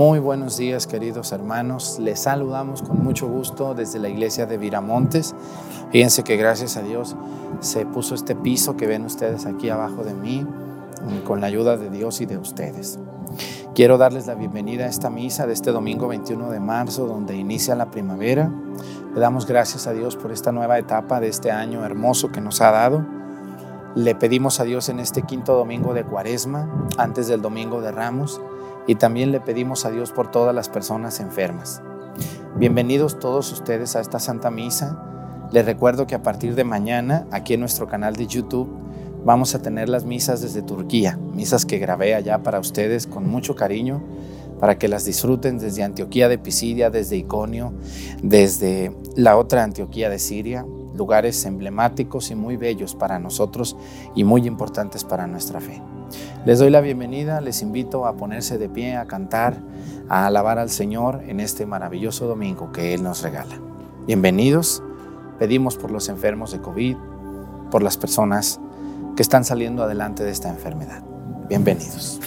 Muy buenos días queridos hermanos, les saludamos con mucho gusto desde la iglesia de Viramontes. Fíjense que gracias a Dios se puso este piso que ven ustedes aquí abajo de mí con la ayuda de Dios y de ustedes. Quiero darles la bienvenida a esta misa de este domingo 21 de marzo donde inicia la primavera. Le damos gracias a Dios por esta nueva etapa de este año hermoso que nos ha dado. Le pedimos a Dios en este quinto domingo de Cuaresma, antes del domingo de Ramos, y también le pedimos a Dios por todas las personas enfermas. Bienvenidos todos ustedes a esta Santa Misa. Les recuerdo que a partir de mañana, aquí en nuestro canal de YouTube, vamos a tener las misas desde Turquía, misas que grabé allá para ustedes con mucho cariño, para que las disfruten desde Antioquía de Pisidia, desde Iconio, desde la otra Antioquía de Siria, lugares emblemáticos y muy bellos para nosotros y muy importantes para nuestra fe. Les doy la bienvenida, les invito a ponerse de pie, a cantar, a alabar al Señor en este maravilloso domingo que Él nos regala. Bienvenidos, pedimos por los enfermos de COVID, por las personas que están saliendo adelante de esta enfermedad. Bienvenidos.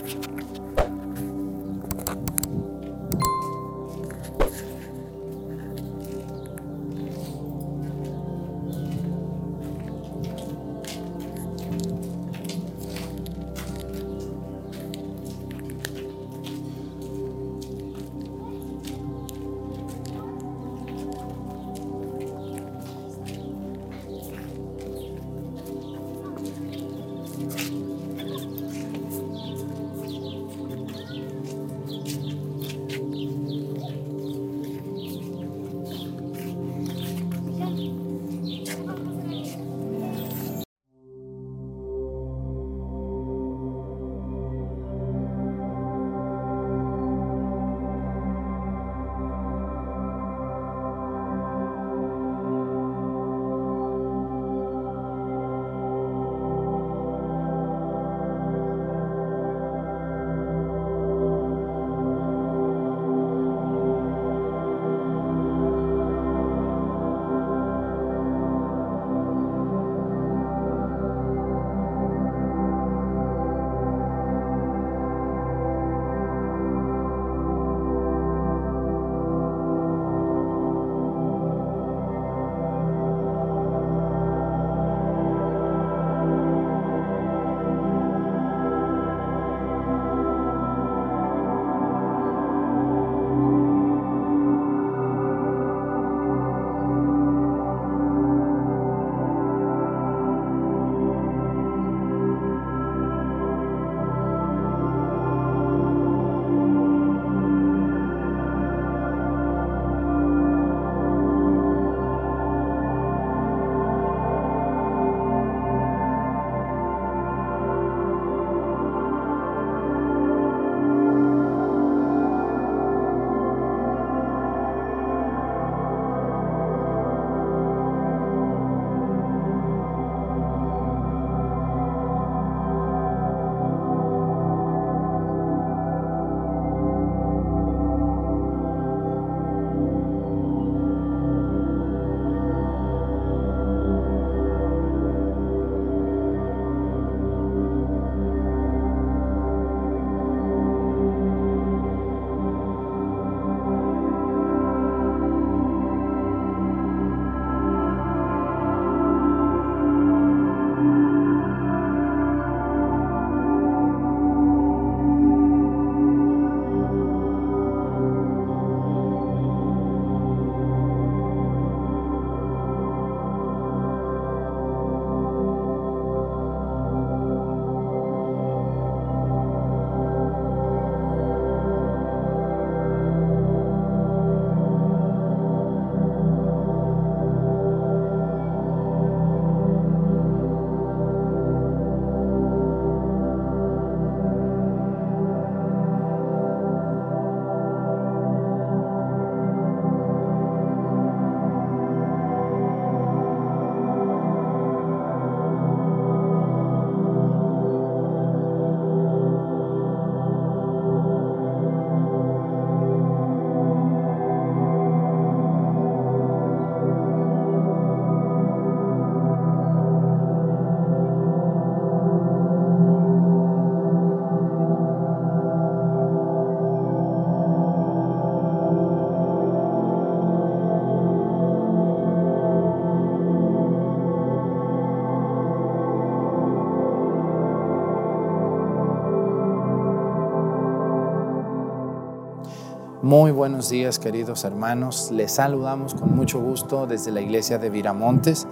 Muy buenos días queridos hermanos, les saludamos con mucho gusto desde la iglesia de Viramontes.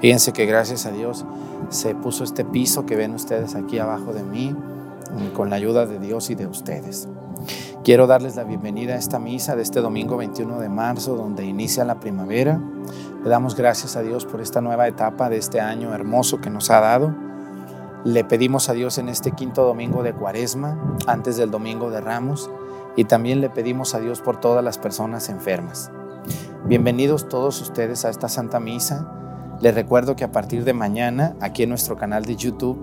Fíjense que gracias a Dios se puso este piso que ven ustedes aquí abajo de mí con la ayuda de Dios y de ustedes. Quiero darles la bienvenida a esta misa de este domingo 21 de marzo donde inicia la primavera. Le damos gracias a Dios por esta nueva etapa de este año hermoso que nos ha dado. Le pedimos a Dios en este quinto domingo de Cuaresma, antes del domingo de Ramos, y también le pedimos a Dios por todas las personas enfermas. Bienvenidos todos ustedes a esta Santa Misa. Les recuerdo que a partir de mañana, aquí en nuestro canal de YouTube,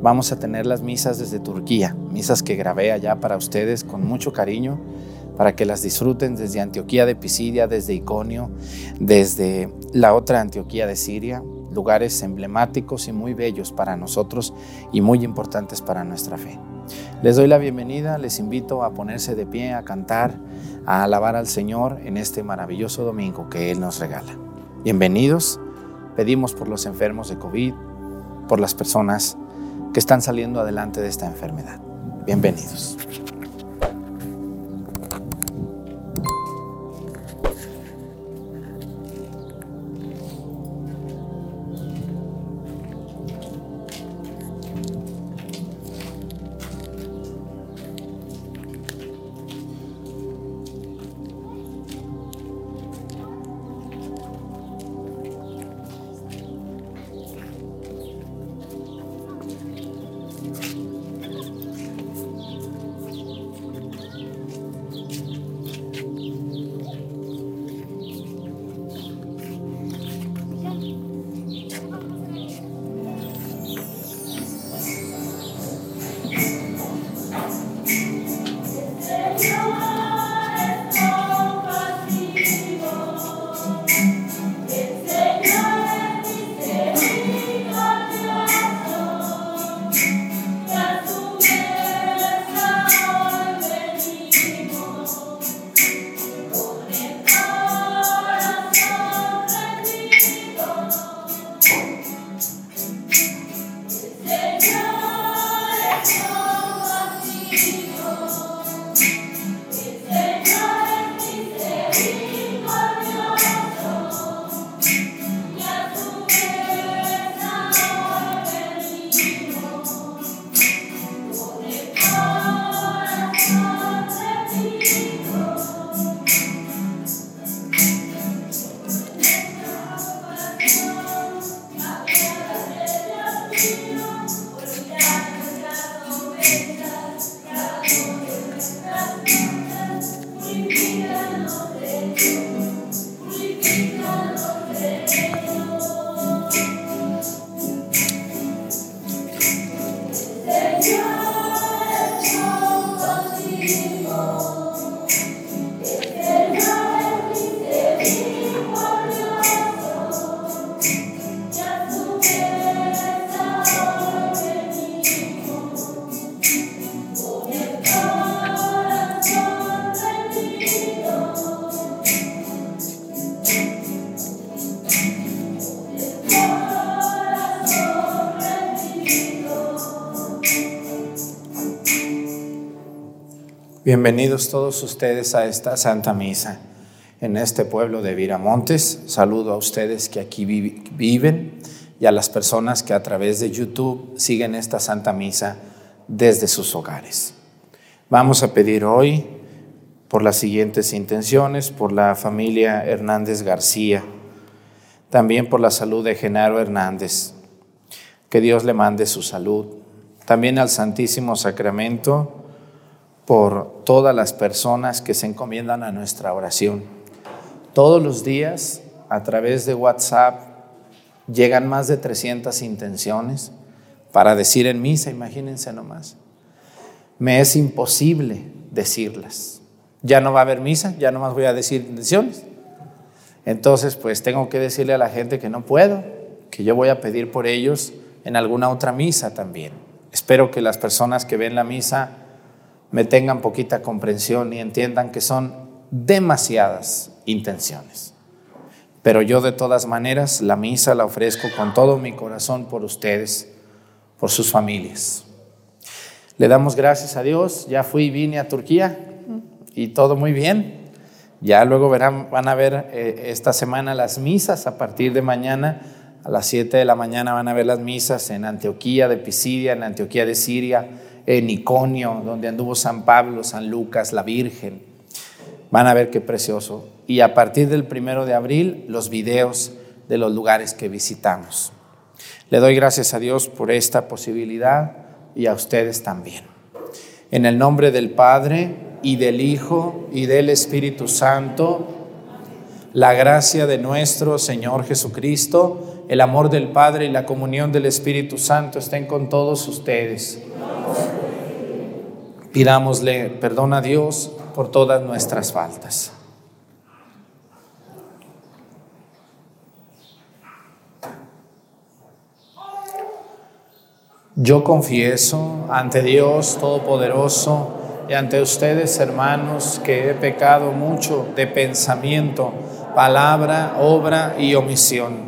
vamos a tener las misas desde Turquía, misas que grabé allá para ustedes con mucho cariño, para que las disfruten desde Antioquía de Pisidia, desde Iconio, desde la otra Antioquía de Siria, lugares emblemáticos y muy bellos para nosotros y muy importantes para nuestra fe. Les doy la bienvenida, les invito a ponerse de pie, a cantar, a alabar al Señor en este maravilloso domingo que Él nos regala. Bienvenidos, pedimos por los enfermos de COVID, por las personas que están saliendo adelante de esta enfermedad. Bienvenidos. Bienvenidos todos ustedes a esta Santa Misa en este pueblo de Viramontes. Saludo a ustedes que aquí viven y a las personas que a través de YouTube siguen esta Santa Misa desde sus hogares. Vamos a pedir hoy por las siguientes intenciones, por la familia Hernández García, también por la salud de Genaro Hernández, que Dios le mande su salud, también al Santísimo Sacramento, por todas las personas que se encomiendan a nuestra oración. Todos los días, a través de WhatsApp, llegan más de 300 intenciones para decir en misa, imagínense nomás. Me es imposible decirlas. Ya no va a haber misa, ya nomás voy a decir intenciones. Entonces, pues tengo que decirle a la gente que no puedo, que yo voy a pedir por ellos en alguna otra misa también. Espero que las personas que ven la misa me tengan poquita comprensión y entiendan que son demasiadas intenciones. Pero yo de todas maneras la misa la ofrezco con todo mi corazón por ustedes, por sus familias. Le damos gracias a Dios, ya fui y vine a Turquía y todo muy bien. Ya luego verán, van a ver eh, esta semana las misas a partir de mañana. A las 7 de la mañana van a ver las misas en Antioquía de Pisidia, en Antioquía de Siria, en Iconio, donde anduvo San Pablo, San Lucas, la Virgen. Van a ver qué precioso. Y a partir del primero de abril, los videos de los lugares que visitamos. Le doy gracias a Dios por esta posibilidad y a ustedes también. En el nombre del Padre y del Hijo y del Espíritu Santo, la gracia de nuestro Señor Jesucristo, el amor del Padre y la comunión del Espíritu Santo estén con todos ustedes. Pidámosle perdón a Dios por todas nuestras faltas. Yo confieso ante Dios Todopoderoso y ante ustedes, hermanos, que he pecado mucho de pensamiento, palabra, obra y omisión.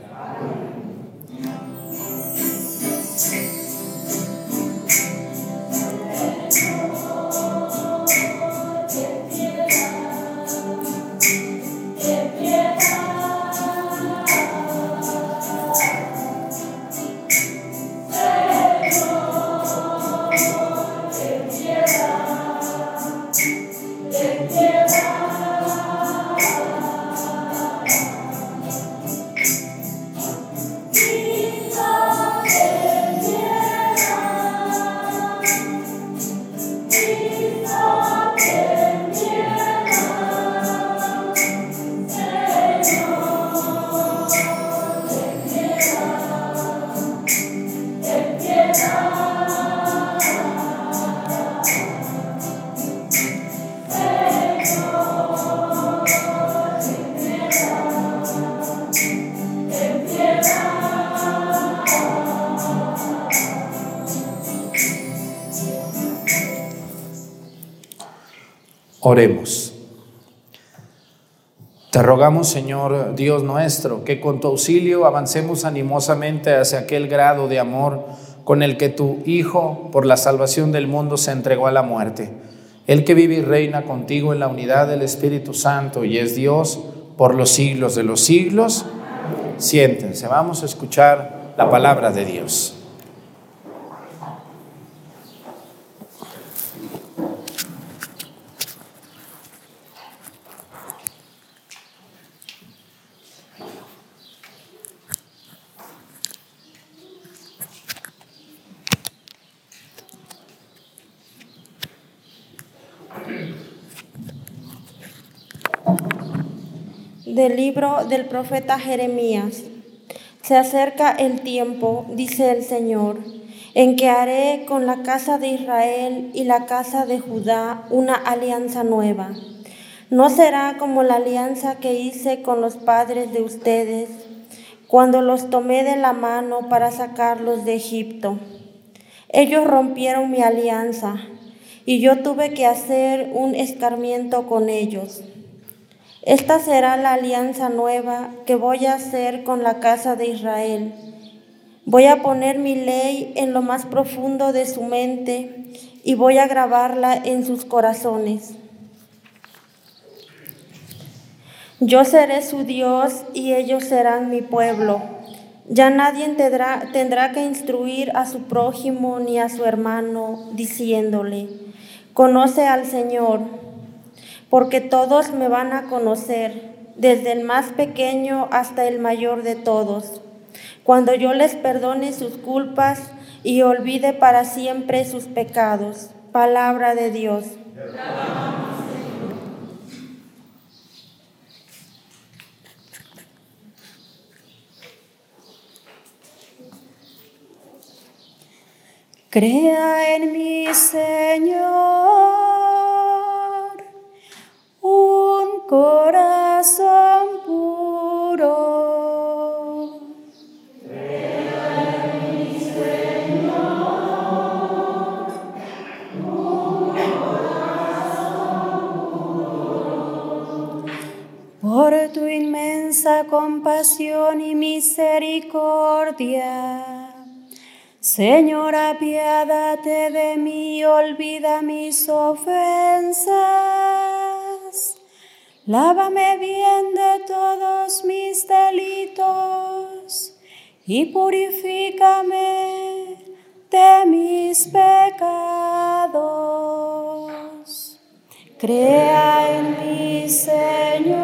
Oremos. Rogamos, Señor Dios nuestro, que con tu auxilio avancemos animosamente hacia aquel grado de amor con el que tu Hijo, por la salvación del mundo, se entregó a la muerte. El que vive y reina contigo en la unidad del Espíritu Santo y es Dios por los siglos de los siglos. Siéntense, vamos a escuchar la palabra de Dios. del libro del profeta Jeremías. Se acerca el tiempo, dice el Señor, en que haré con la casa de Israel y la casa de Judá una alianza nueva. No será como la alianza que hice con los padres de ustedes cuando los tomé de la mano para sacarlos de Egipto. Ellos rompieron mi alianza y yo tuve que hacer un escarmiento con ellos. Esta será la alianza nueva que voy a hacer con la casa de Israel. Voy a poner mi ley en lo más profundo de su mente y voy a grabarla en sus corazones. Yo seré su Dios y ellos serán mi pueblo. Ya nadie tendrá, que instruir a su prójimo ni a su hermano diciéndole, conoce al Señor porque todos me van a conocer, desde el más pequeño hasta el mayor de todos. Cuando yo les perdone sus culpas y olvide para siempre sus pecados. Palabra de Dios. Crea un corazón puro. Un corazón. Por tu inmensa compasión y misericordia. Señor, apiádate de mí, olvida mis ofensas. Lávame bien de todos mis delitos y purifícame de mis pecados. Crea en mí, Señor,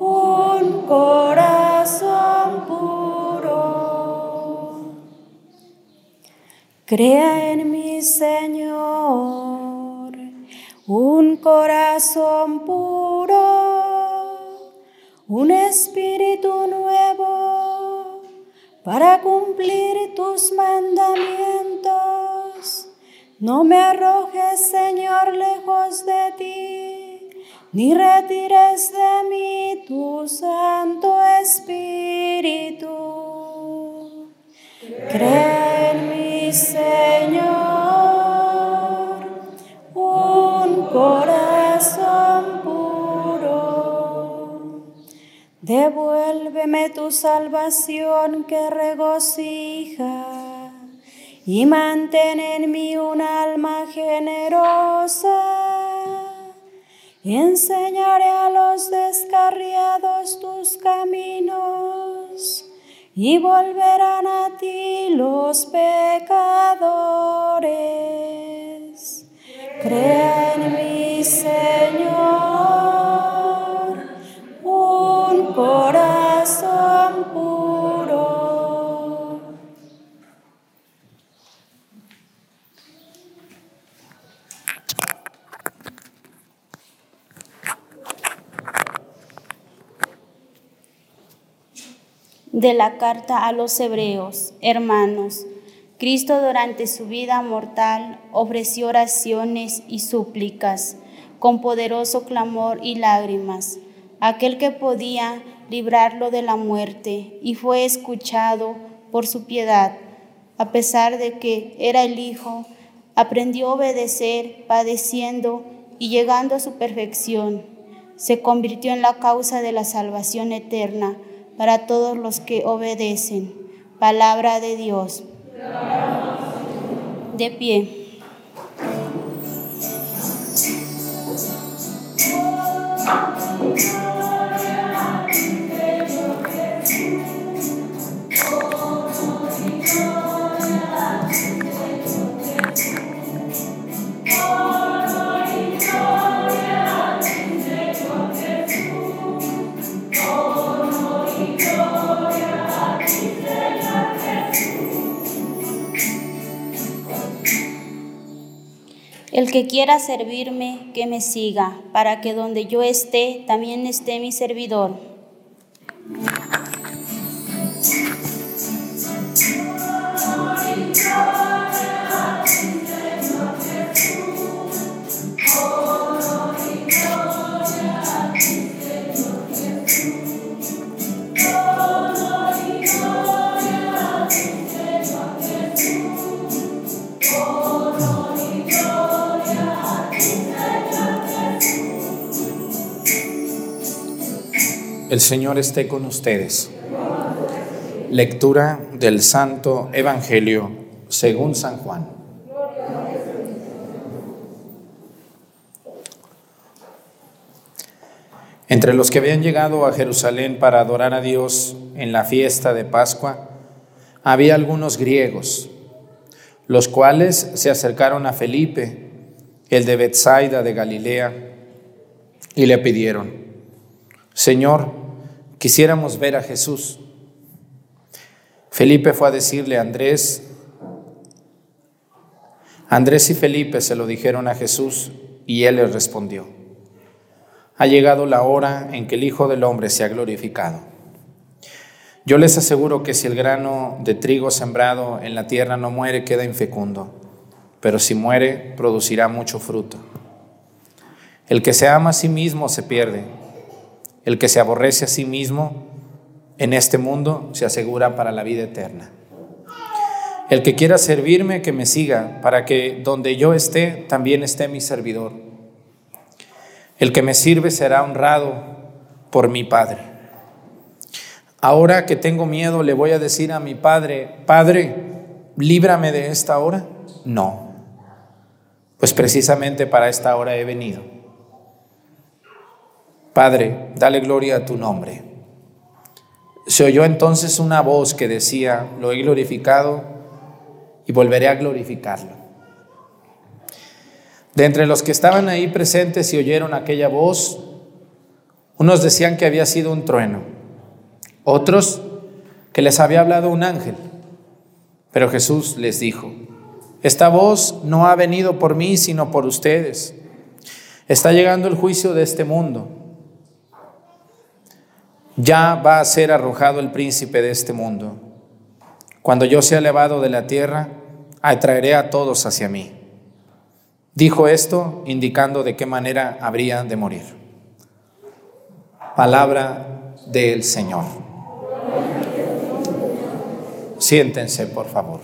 un corazón puro. Crea en mí, Señor, un corazón puro, un espíritu nuevo para cumplir tus mandamientos. No me arrojes, Señor, lejos de ti, ni retires de mí tu Santo Espíritu. Cree en mí, Señor, corazón puro. Devuélveme tu salvación que regocija y mantén en mí un alma generosa. Enseñaré a los descarriados tus caminos y volverán a ti los pecadores. Crea en mí, Señor, un corazón puro. De la carta a los hebreos, hermanos, Cristo durante su vida mortal ofreció oraciones y súplicas con poderoso clamor y lágrimas, aquel que podía librarlo de la muerte y fue escuchado por su piedad, a pesar de que era el Hijo, aprendió a obedecer padeciendo y llegando a su perfección, se convirtió en la causa de la salvación eterna para todos los que obedecen. Palabra de Dios. De pie. El que quiera servirme, que me siga, para que donde yo esté, también esté mi servidor. El Señor esté con ustedes. Lectura del Santo Evangelio según San Juan. Entre los que habían llegado a Jerusalén para adorar a Dios en la fiesta de Pascua, había algunos griegos, los cuales se acercaron a Felipe, el de Bethsaida de Galilea, y le pidieron, Señor, quisiéramos ver a Jesús. Felipe fue a decirle a Andrés, Andrés y Felipe se lo dijeron a Jesús y él les respondió, ha llegado la hora en que el Hijo del Hombre se ha glorificado. Yo les aseguro que si el grano de trigo sembrado en la tierra no muere, queda infecundo, pero si muere, producirá mucho fruto. El que se ama a sí mismo se pierde el que se aborrece a sí mismo en este mundo se asegura para la vida eterna. El que quiera servirme, que me siga, para que donde yo esté, también esté mi servidor. El que me sirve será honrado por mi Padre. Ahora que tengo miedo, le voy a decir a mi Padre, Padre, líbrame de esta hora. No, pues precisamente para esta hora he venido. Padre, dale gloria a tu nombre. Se oyó entonces una voz que decía, lo he glorificado y volveré a glorificarlo. De entre los que estaban ahí presentes y oyeron aquella voz, unos decían que había sido un trueno, otros que les había hablado un ángel. Pero Jesús les dijo, esta voz no ha venido por mí, sino por ustedes. Está llegando el juicio de este mundo ya va a ser arrojado el príncipe de este mundo. Cuando yo sea elevado de la tierra, atraeré a todos hacia mí. Dijo esto indicando de qué manera habría de morir. Palabra del Señor. Siéntense, por favor.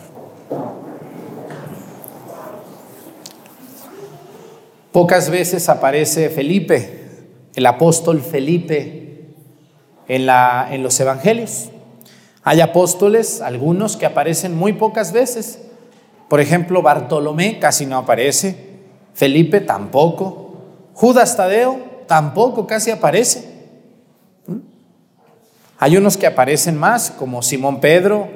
Pocas veces aparece Felipe, el apóstol Felipe, en, la, en los evangelios. Hay apóstoles, algunos que aparecen muy pocas veces. Por ejemplo, Bartolomé casi no aparece, Felipe tampoco, Judas Tadeo tampoco casi aparece. ¿Mm? Hay unos que aparecen más, como Simón Pedro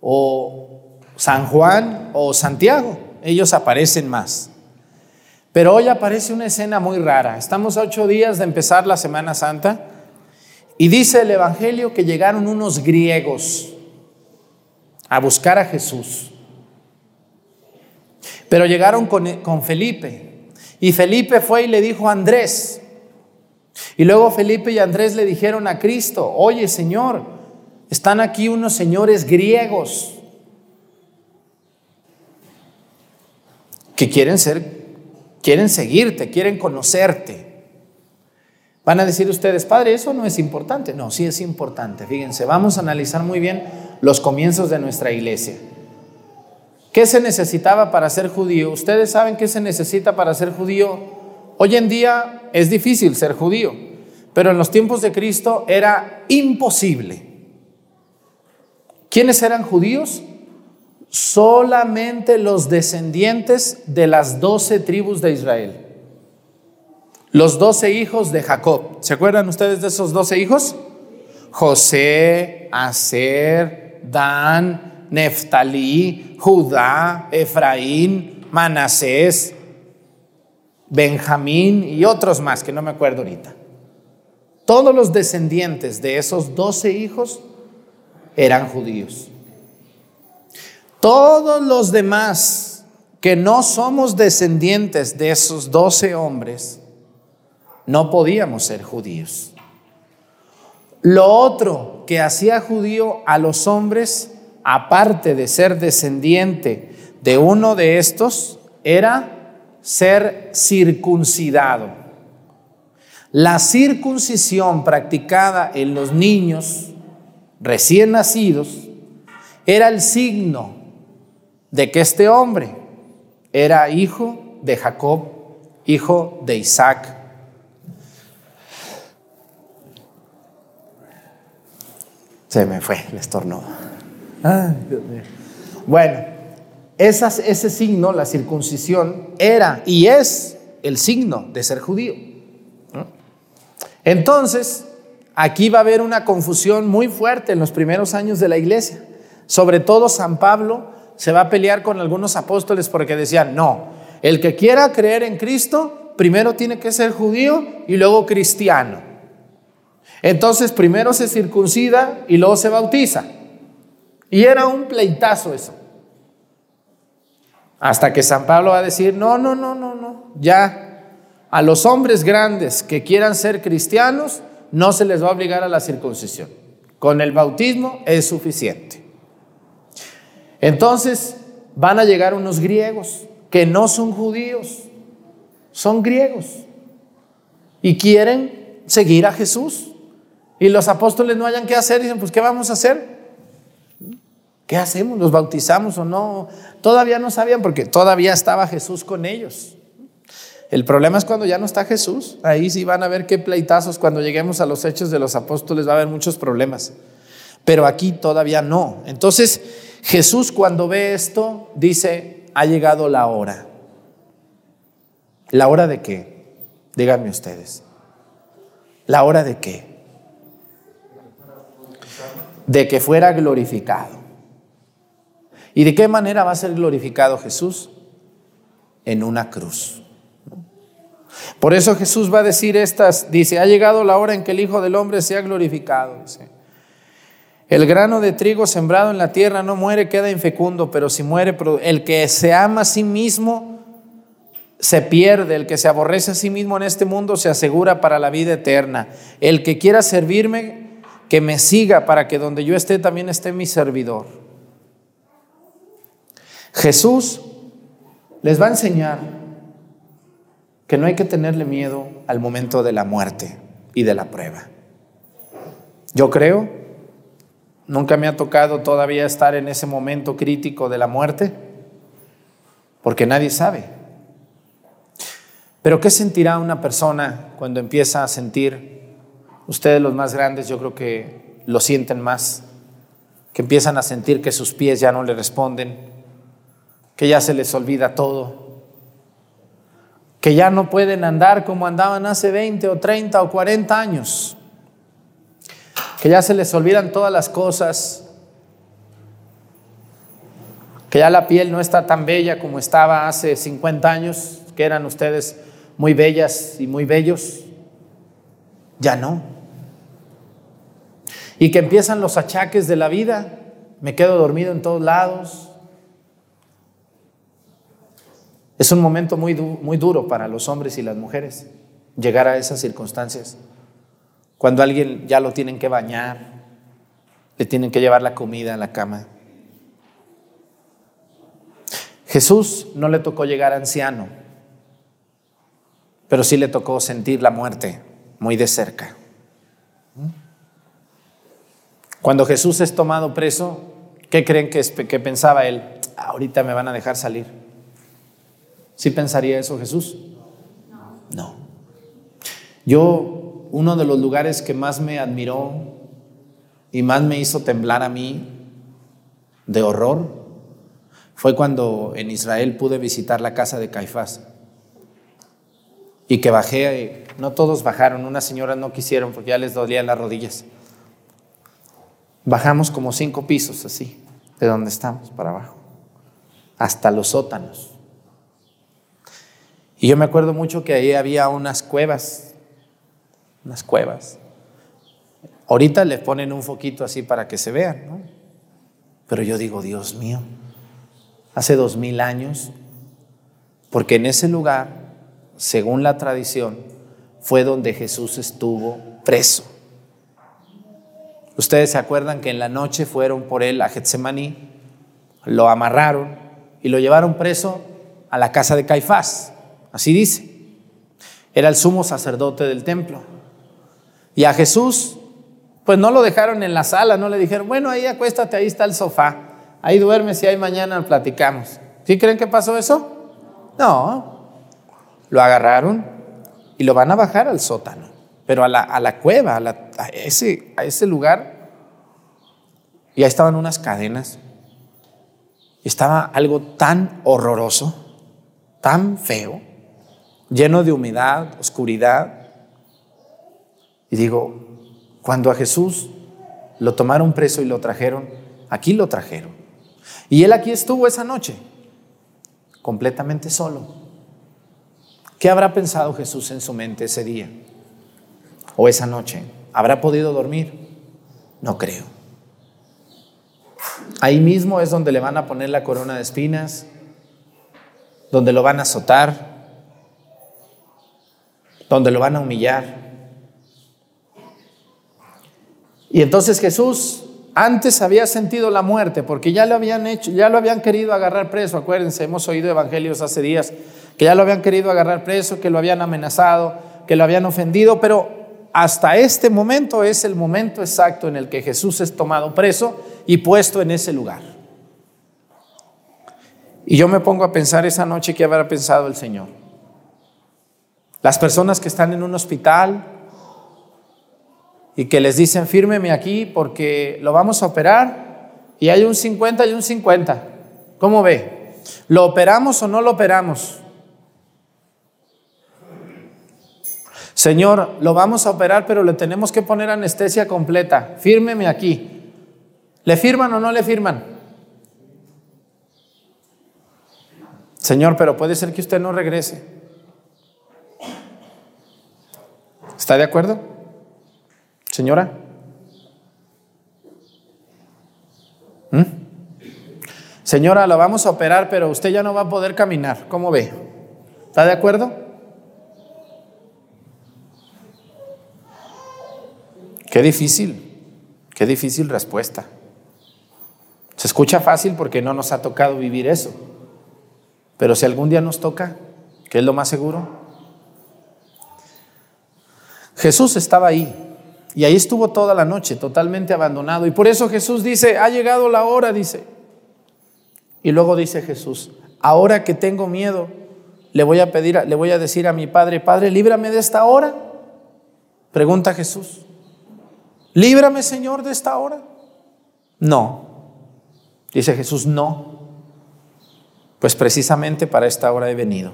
o San Juan o Santiago, ellos aparecen más. Pero hoy aparece una escena muy rara. Estamos a ocho días de empezar la Semana Santa y dice el Evangelio que llegaron unos griegos a buscar a Jesús. Pero llegaron con, Felipe. Y Felipe fue y le dijo a Andrés. Y luego Felipe y Andrés le dijeron a Cristo, oye Señor, están aquí unos señores griegos que quieren ser, quieren seguirte, quieren conocerte. Van a decir ustedes, padre, eso no es importante. No, sí es importante. Fíjense, vamos a analizar muy bien los comienzos de nuestra iglesia. ¿Qué se necesitaba para ser judío? Ustedes saben qué se necesita para ser judío. Hoy en día es difícil ser judío, pero en los tiempos de Cristo era imposible. ¿Quiénes eran judíos? Solamente los descendientes de las doce tribus de Israel. Los doce hijos de Jacob. ¿Se acuerdan ustedes de esos doce hijos? José, Aser, Dan, Neftalí, Judá, Efraín, Manasés, Benjamín y otros más que no me acuerdo ahorita. Todos los descendientes de esos doce hijos eran judíos. Todos los demás que no somos descendientes de esos doce hombres, no podíamos ser judíos. Lo otro que hacía judío a los hombres, aparte de ser descendiente de uno de estos, era ser circuncidado. La circuncisión practicada en los niños recién nacidos era el signo de que este hombre era hijo de Jacob, hijo de Isaac Se me fue el estornudo. Bueno, ese signo, la circuncisión, era y es el signo de ser judío. Entonces, aquí va a haber una confusión muy fuerte en los primeros años de la iglesia. Sobre todo San Pablo se va a pelear con algunos apóstoles porque decían, no, el que quiera creer en Cristo, primero tiene que ser judío y luego cristiano. Entonces primero se circuncida y luego se bautiza. Y era un pleitazo eso. Hasta que San Pablo va a decir, no, no, no, no, no, ya a los hombres grandes que quieran ser cristianos no se les va a obligar a la circuncisión. Con el bautismo es suficiente. Entonces van a llegar unos griegos que no son judíos, son griegos y quieren seguir a Jesús. Y los apóstoles no hayan qué hacer, dicen, pues ¿qué vamos a hacer? ¿Qué hacemos? ¿Los bautizamos o no? Todavía no sabían porque todavía estaba Jesús con ellos. El problema es cuando ya no está Jesús. Ahí sí van a ver qué pleitazos. Cuando lleguemos a los hechos de los apóstoles va a haber muchos problemas. Pero aquí todavía no. Entonces Jesús cuando ve esto dice, ha llegado la hora. ¿La hora de qué? Díganme ustedes. ¿La hora de qué? De que fuera glorificado. ¿Y de qué manera va a ser glorificado Jesús? En una cruz. Por eso Jesús va a decir estas, dice, ha llegado la hora en que el Hijo del Hombre sea glorificado. El grano de trigo sembrado en la tierra no muere, queda infecundo, pero si muere, el que se ama a sí mismo se pierde, el que se aborrece a sí mismo en este mundo se asegura para la vida eterna. El que quiera servirme, que me siga para que donde yo esté también esté mi servidor. Jesús les va a enseñar que no hay que tenerle miedo al momento de la muerte y de la prueba. Yo creo, nunca me ha tocado todavía estar en ese momento crítico de la muerte, porque nadie sabe. Pero ¿qué sentirá una persona cuando empieza a sentir, ustedes los más grandes yo creo que lo sienten más, que empiezan a sentir que sus pies ya no le responden, que ya se les olvida todo, que ya no pueden andar como andaban hace 20 o 30 o 40 años, que ya se les olvidan todas las cosas, que ya la piel no está tan bella como estaba hace 50 años, que eran ustedes muy bellas y muy bellos, ya no. Y que empiezan los achaques de la vida, me quedo dormido en todos lados. Es un momento muy, muy duro para los hombres y las mujeres llegar a esas circunstancias. Cuando alguien ya lo tienen que bañar, le tienen que llevar la comida a la cama. Jesús no le tocó llegar anciano pero sí le tocó sentir la muerte muy de cerca. Cuando Jesús es tomado preso, ¿qué creen que, pensaba él? Ahorita me van a dejar salir. ¿Sí pensaría eso Jesús? No. Yo, uno de los lugares que más me admiró y más me hizo temblar a mí de horror fue cuando en Israel pude visitar la casa de Caifás y que bajé, no todos bajaron, unas señoras no quisieron porque ya les dolían las rodillas. Bajamos como cinco pisos así, de donde estamos para abajo, hasta los sótanos. Y yo me acuerdo mucho que ahí había unas cuevas, unas cuevas. Ahorita le ponen un foquito así para que se vean, ¿no? Pero yo digo, Dios mío, hace dos mil años, porque en ese lugar según la tradición, fue donde Jesús estuvo preso. Ustedes se acuerdan que en la noche fueron por él a Getsemaní, lo amarraron y lo llevaron preso a la casa de Caifás. Así dice. Era el sumo sacerdote del templo. Y a Jesús, pues no lo dejaron en la sala, no le dijeron, bueno, ahí acuéstate, ahí está el sofá, ahí duermes y ahí mañana platicamos. ¿Sí creen que pasó eso? No, lo agarraron y lo van a bajar al sótano, pero a la, cueva, a, ese, a ese lugar. Y ahí estaban unas cadenas. Estaba algo tan horroroso, tan feo, lleno de humedad, oscuridad. Y digo, cuando a Jesús lo tomaron preso y lo trajeron, aquí lo trajeron. Y él aquí estuvo esa noche, completamente solo. ¿Qué habrá pensado Jesús en su mente ese día o esa noche? ¿Habrá podido dormir? No creo. Ahí mismo es donde le van a poner la corona de espinas, donde lo van a azotar, donde lo van a humillar. Y entonces Jesús antes había sentido la muerte porque ya lo habían hecho, ya lo habían querido agarrar preso, acuérdense, hemos oído evangelios hace días que ya lo habían querido agarrar preso, que lo habían amenazado, que lo habían ofendido, pero hasta este momento es el momento exacto en el que Jesús es tomado preso y puesto en ese lugar. Y yo me pongo a pensar esa noche qué habrá pensado el Señor. Las personas que están en un hospital y que les dicen, fírmeme aquí porque lo vamos a operar y hay un 50 y un 50. ¿Cómo ve? ¿Lo operamos o no lo operamos? Señor, lo vamos a operar, pero le tenemos que poner anestesia completa. Fírmeme aquí. ¿Le firman o no le firman? Señor, pero puede ser que usted no regrese. ¿Está de acuerdo? Señora. ¿Mm? Señora, lo vamos a operar, pero usted ya no va a poder caminar. ¿Cómo ve? ¿Está de acuerdo? Qué difícil, qué difícil respuesta. Se escucha fácil porque no nos ha tocado vivir eso. Pero si algún día nos toca, ¿qué es lo más seguro? Jesús estaba ahí y ahí estuvo toda la noche totalmente abandonado. Y por eso Jesús dice, ha llegado la hora, dice. Y luego dice Jesús, ahora que tengo miedo, le voy a pedir, le voy a decir a mi Padre, Padre, líbrame de esta hora. Pregunta Jesús. Líbrame, Señor, de esta hora. No. Dice Jesús, no. Pues precisamente para esta hora he venido.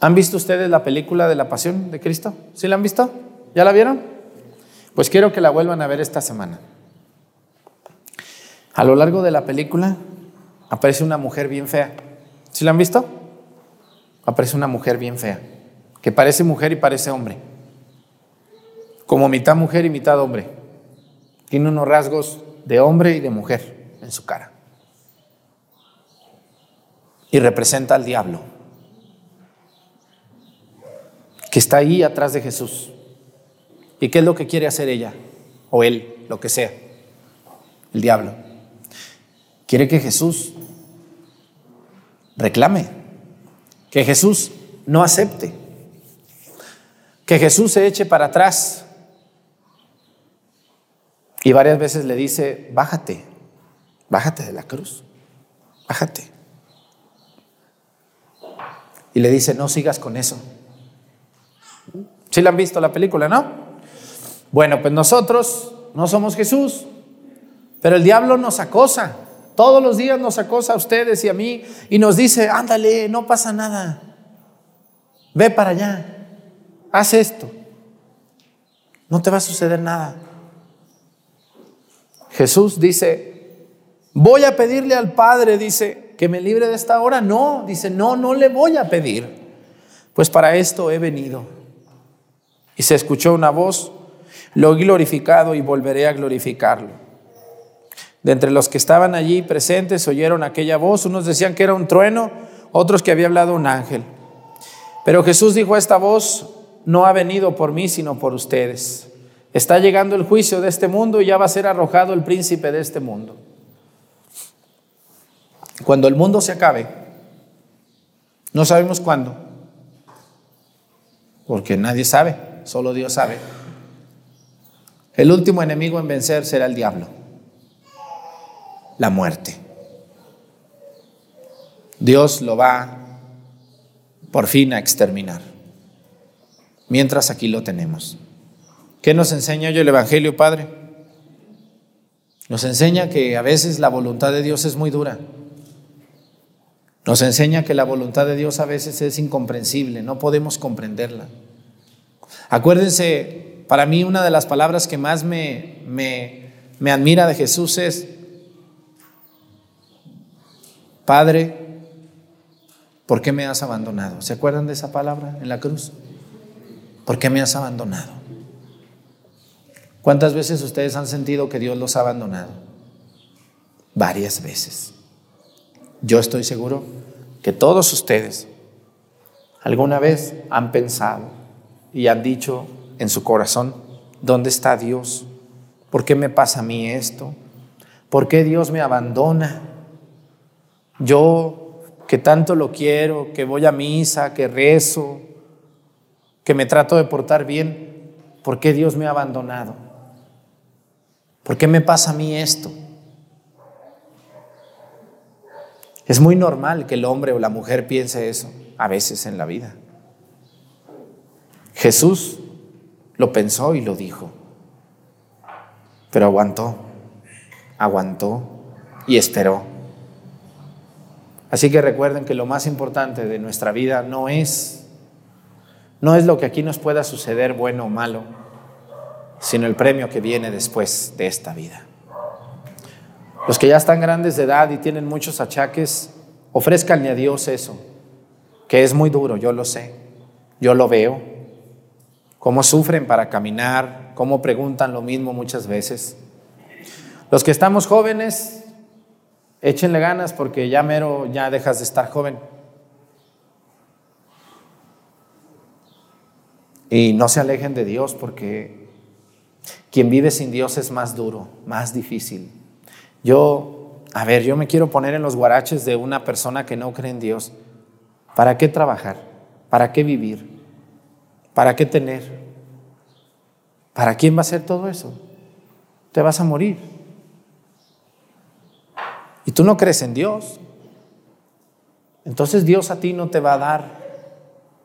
¿Han visto ustedes la película de la Pasión de Cristo? ¿Sí la han visto? ¿Ya la vieron? Pues quiero que la vuelvan a ver esta semana. A lo largo de la película aparece una mujer bien fea. ¿Sí la han visto? Aparece una mujer bien fea, que parece mujer y parece hombre como mitad mujer y mitad hombre. Tiene unos rasgos de hombre y de mujer en su cara. Y representa al diablo, que está ahí atrás de Jesús. ¿Y qué es lo que quiere hacer ella? O él, lo que sea. El diablo. Quiere que Jesús reclame, que Jesús no acepte, que Jesús se eche para atrás y varias veces le dice, bájate, bájate de la cruz, bájate. Y le dice, no sigas con eso. ¿Sí la han visto la película, no? Bueno, pues nosotros no somos Jesús, pero el diablo nos acosa. Todos los días nos acosa a ustedes y a mí y nos dice, ándale, no pasa nada. Ve para allá, haz esto. No te va a suceder nada. Jesús dice, voy a pedirle al Padre, dice, que me libre de esta hora. No, dice, no, no le voy a pedir, pues para esto he venido. Y se escuchó una voz, lo he glorificado y volveré a glorificarlo. De entre los que estaban allí presentes oyeron aquella voz, unos decían que era un trueno, otros que había hablado un ángel. Pero Jesús dijo, esta voz no ha venido por mí, sino por ustedes. Está llegando el juicio de este mundo y ya va a ser arrojado el príncipe de este mundo. Cuando el mundo se acabe, no sabemos cuándo, porque nadie sabe, solo Dios sabe. El último enemigo en vencer será el diablo, la muerte. Dios lo va por fin a exterminar, mientras aquí lo tenemos. ¿Qué nos enseña hoy el Evangelio, Padre? Nos enseña que a veces la voluntad de Dios es muy dura. Nos enseña que la voluntad de Dios a veces es incomprensible, no podemos comprenderla. Acuérdense, para mí una de las palabras que más me, me, me admira de Jesús es, Padre, ¿por qué me has abandonado? ¿Se acuerdan de esa palabra en la cruz? ¿Por qué me has abandonado? ¿Cuántas veces ustedes han sentido que Dios los ha abandonado? Varias veces. Yo estoy seguro que todos ustedes alguna vez han pensado y han dicho en su corazón, ¿dónde está Dios? ¿Por qué me pasa a mí esto? ¿Por qué Dios me abandona? Yo que tanto lo quiero, que voy a misa, que rezo, que me trato de portar bien, ¿por qué Dios me ha abandonado? ¿Por qué me pasa a mí esto? Es muy normal que el hombre o la mujer piense eso a veces en la vida. Jesús lo pensó y lo dijo, pero aguantó, aguantó y esperó. Así que recuerden que lo más importante de nuestra vida no es no es lo que aquí nos pueda suceder bueno o malo, sino el premio que viene después de esta vida. Los que ya están grandes de edad y tienen muchos achaques, ofrezcanle a Dios eso, que es muy duro, yo lo sé, yo lo veo, cómo sufren para caminar, cómo preguntan lo mismo muchas veces. Los que estamos jóvenes, échenle ganas porque ya mero ya dejas de estar joven. Y no se alejen de Dios porque quien vive sin Dios es más duro, más difícil. Yo, a ver, yo me quiero poner en los guaraches de una persona que no cree en Dios. ¿Para qué trabajar? ¿Para qué vivir? ¿Para qué tener? ¿Para quién va a ser todo eso? Te vas a morir. Y tú no crees en Dios. Entonces Dios a ti no te va a dar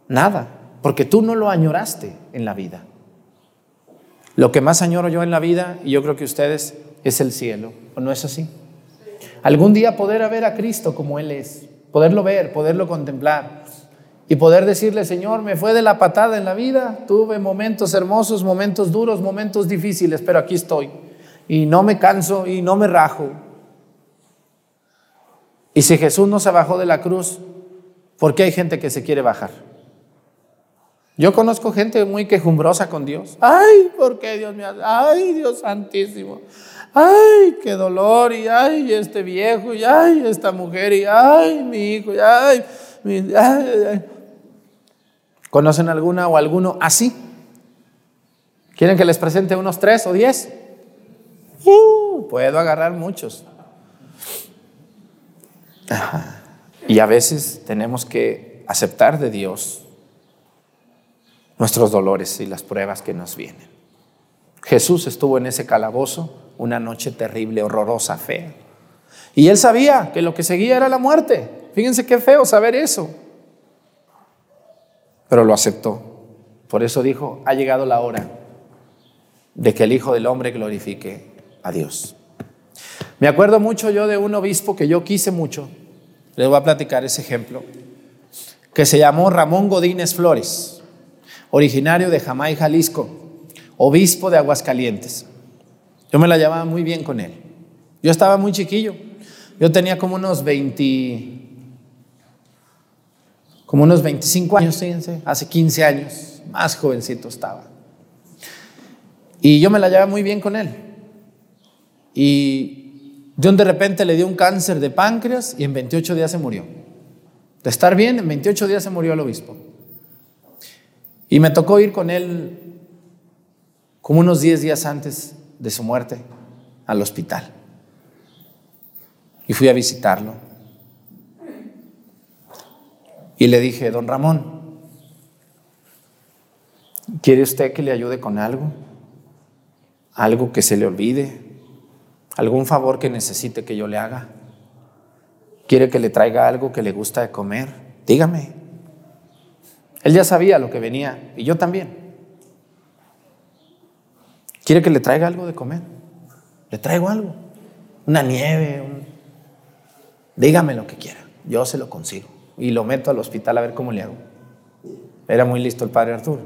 nada, porque tú no lo añoraste en la vida. Lo que más añoro yo en la vida, y yo creo que ustedes, es el cielo. ¿O no es así? Algún día poder ver a Cristo como Él es, poderlo ver, poderlo contemplar y poder decirle, Señor, me fue de la patada en la vida, tuve momentos hermosos, momentos duros, momentos difíciles, pero aquí estoy. Y no me canso y no me rajo. Y si Jesús no se bajó de la cruz, ¿por qué hay gente que se quiere bajar? Yo conozco gente muy quejumbrosa con Dios. Ay, ¿por qué Dios me hace? Ay, Dios santísimo. Ay, qué dolor. Y ay, este viejo. Y ay, esta mujer. Y ay, mi hijo. Y ay, mi, ay, ¿Conocen alguna o alguno así? ¿Quieren que les presente unos tres o diez? Uh, puedo agarrar muchos. Y a veces tenemos que aceptar de Dios nuestros dolores y las pruebas que nos vienen. Jesús estuvo en ese calabozo una noche terrible, horrorosa, fea. Y él sabía que lo que seguía era la muerte. Fíjense qué feo saber eso. Pero lo aceptó. Por eso dijo, ha llegado la hora de que el Hijo del Hombre glorifique a Dios. Me acuerdo mucho yo de un obispo que yo quise mucho, les voy a platicar ese ejemplo, que se llamó Ramón Godínez Flores originario de Jamay, Jalisco, obispo de Aguascalientes. Yo me la llevaba muy bien con él. Yo estaba muy chiquillo. Yo tenía como unos 20, como unos 25 años, fíjense, hace 15 años, más jovencito estaba. Y yo me la llevaba muy bien con él. Y de un de repente le dio un cáncer de páncreas y en 28 días se murió. De estar bien, en 28 días se murió el obispo. Y me tocó ir con él como unos 10 días antes de su muerte al hospital. Y fui a visitarlo. Y le dije, don Ramón, ¿quiere usted que le ayude con algo? ¿Algo que se le olvide? ¿Algún favor que necesite que yo le haga? ¿Quiere que le traiga algo que le gusta de comer? Dígame. Él ya sabía lo que venía y yo también. ¿Quiere que le traiga algo de comer? Le traigo algo. Una nieve. Dígame lo que quiera. Yo se lo consigo. Y lo meto al hospital a ver cómo le hago. Era muy listo el padre Arturo.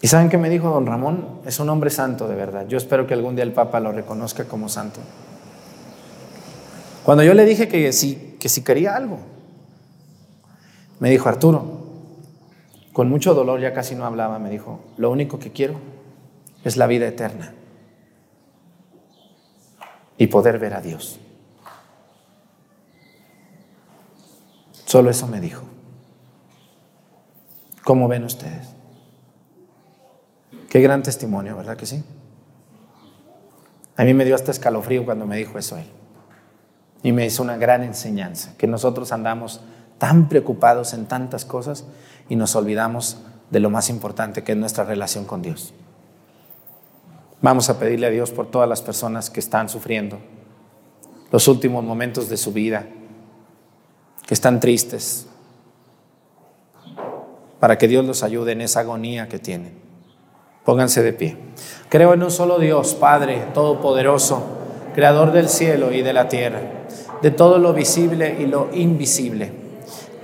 ¿Y saben qué me dijo don Ramón? Es un hombre santo, de verdad. Yo espero que algún día el Papa lo reconozca como santo. Cuando yo le dije que sí, que si quería algo, me dijo, Arturo, con mucho dolor, ya casi no hablaba, me dijo, lo único que quiero es la vida eterna y poder ver a Dios. Solo eso me dijo. ¿Cómo ven ustedes? Qué gran testimonio, ¿verdad que sí? A mí me dio hasta escalofrío cuando me dijo eso él. Y me hizo una gran enseñanza, que nosotros andamos tan preocupados en tantas cosas y nos olvidamos de lo más importante que es nuestra relación con Dios. Vamos a pedirle a Dios por todas las personas que están sufriendo, los últimos momentos de su vida, que están tristes, para que Dios los ayude en esa agonía que tienen. Pónganse de pie. Creo en un solo Dios, Padre Todopoderoso, Creador del cielo y de la tierra, de todo lo visible y lo invisible.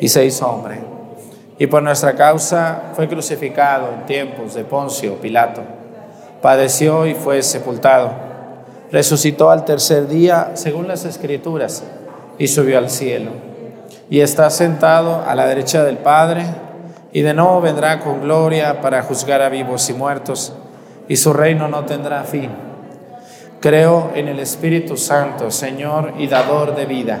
y se hizo hombre y por nuestra causa fue crucificado en tiempos de Poncio Pilato. Padeció y fue sepultado. Resucitó al tercer día, según las Escrituras, y subió al cielo. Y está sentado a la derecha del Padre, y de nuevo vendrá con gloria para juzgar a vivos y muertos, y su reino no tendrá fin. Creo en el Espíritu Santo, Señor y dador de vida,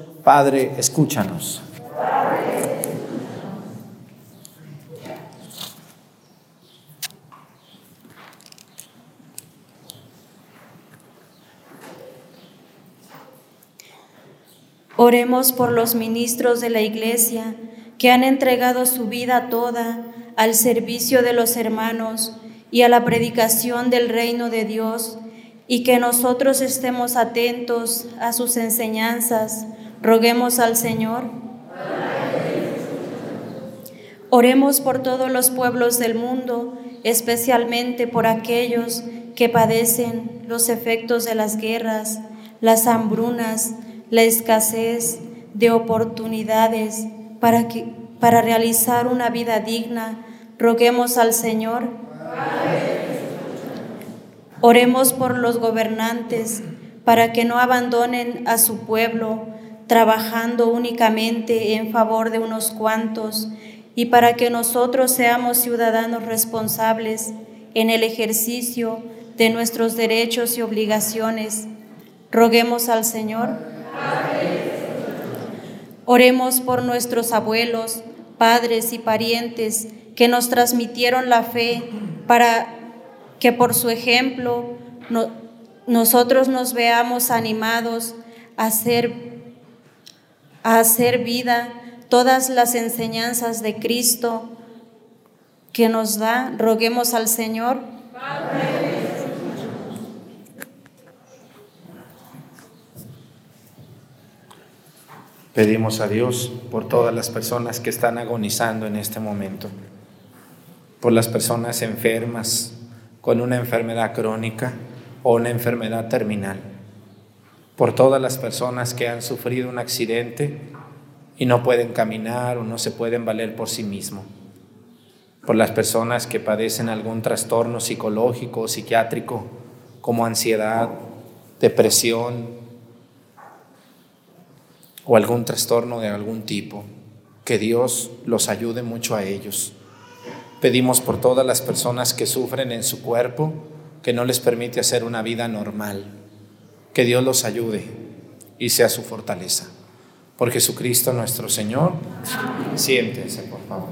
Padre, escúchanos. Oremos por los ministros de la Iglesia que han entregado su vida toda al servicio de los hermanos y a la predicación del reino de Dios y que nosotros estemos atentos a sus enseñanzas. Roguemos al Señor. Oremos por todos los pueblos del mundo, especialmente por aquellos que padecen los efectos de las guerras, las hambrunas, la escasez de oportunidades para, que, para realizar una vida digna, roguemos al Señor. Oremos por los gobernantes para que no abandonen a su pueblo, trabajando únicamente en favor de unos cuantos, y para que nosotros seamos ciudadanos responsables en el ejercicio de nuestros derechos y obligaciones. Roguemos al Señor. Oremos por nuestros abuelos, padres y parientes que nos transmitieron la fe para que por su ejemplo nosotros nos veamos animados a hacer, a hacer vida todas las enseñanzas de Cristo que nos da. Roguemos al Señor. Pedimos a Dios por todas las personas que están agonizando en este momento, por las personas enfermas con una enfermedad crónica o una enfermedad terminal, por todas las personas que han sufrido un accidente y no pueden caminar o no se pueden valer por sí mismos, por las personas que padecen algún trastorno psicológico o psiquiátrico como ansiedad, depresión, o algún trastorno de algún tipo. Que Dios los ayude mucho a ellos. Pedimos por todas las personas que sufren en su cuerpo, que no les permite hacer una vida normal. Que Dios los ayude y sea su fortaleza. Por Jesucristo nuestro Señor. Siéntense, por favor.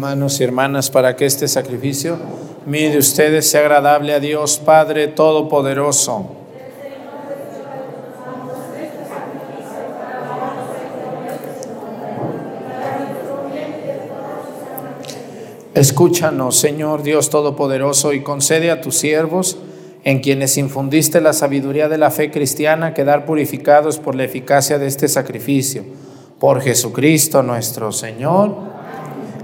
Hermanos y hermanas para que este sacrificio mío de ustedes sea agradable a Dios Padre Todopoderoso. Escúchanos, Señor Dios Todopoderoso, y concede a tus siervos, en quienes infundiste la sabiduría de la fe cristiana, quedar purificados por la eficacia de este sacrificio. Por Jesucristo nuestro Señor,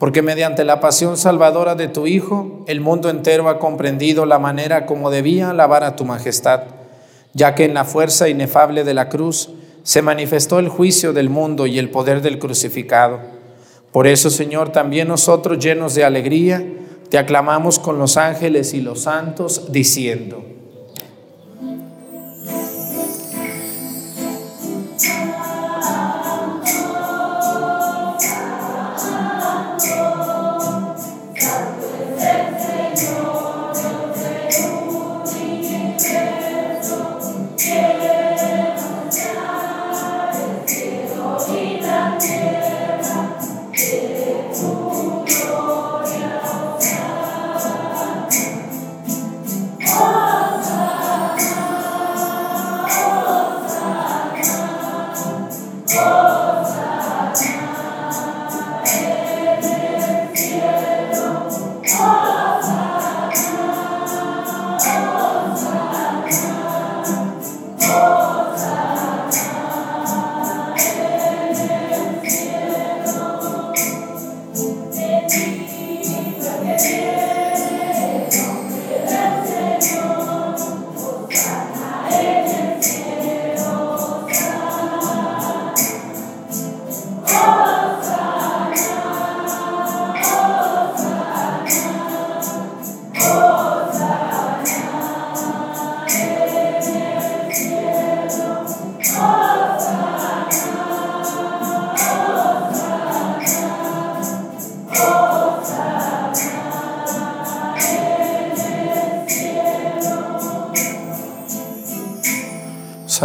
porque mediante la pasión salvadora de tu Hijo, el mundo entero ha comprendido la manera como debía alabar a tu majestad, ya que en la fuerza inefable de la cruz se manifestó el juicio del mundo y el poder del crucificado. Por eso, Señor, también nosotros, llenos de alegría, te aclamamos con los ángeles y los santos, diciendo,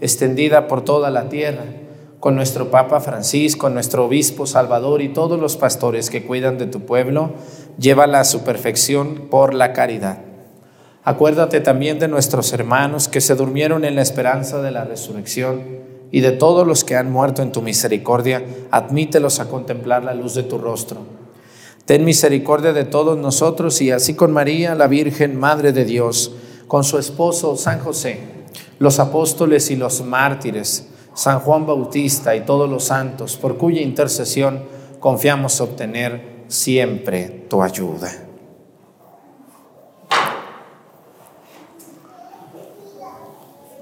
extendida por toda la tierra, con nuestro Papa Francisco, nuestro Obispo Salvador y todos los pastores que cuidan de tu pueblo, llévala a su perfección por la caridad. Acuérdate también de nuestros hermanos que se durmieron en la esperanza de la resurrección y de todos los que han muerto en tu misericordia, admítelos a contemplar la luz de tu rostro. Ten misericordia de todos nosotros y así con María, la Virgen, Madre de Dios, con su esposo San José, los apóstoles y los mártires, San Juan Bautista y todos los santos, por cuya intercesión confiamos obtener siempre tu ayuda.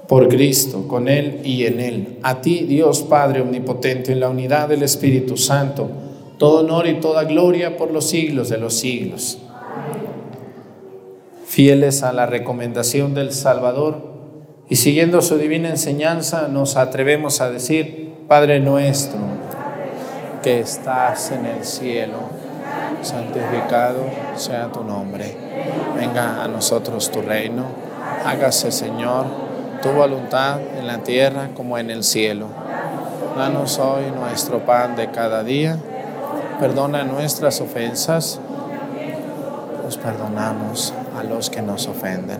Por Cristo, con Él y en Él, a ti Dios Padre Omnipotente, en la unidad del Espíritu Santo, todo honor y toda gloria por los siglos de los siglos. Fieles a la recomendación del Salvador y siguiendo su divina enseñanza, nos atrevemos a decir, Padre nuestro, que estás en el cielo, santificado sea tu nombre. Venga a nosotros tu reino. Hágase, Señor, tu voluntad en la tierra como en el cielo. Danos hoy nuestro pan de cada día Perdona nuestras ofensas, nos perdonamos a los que nos ofenden.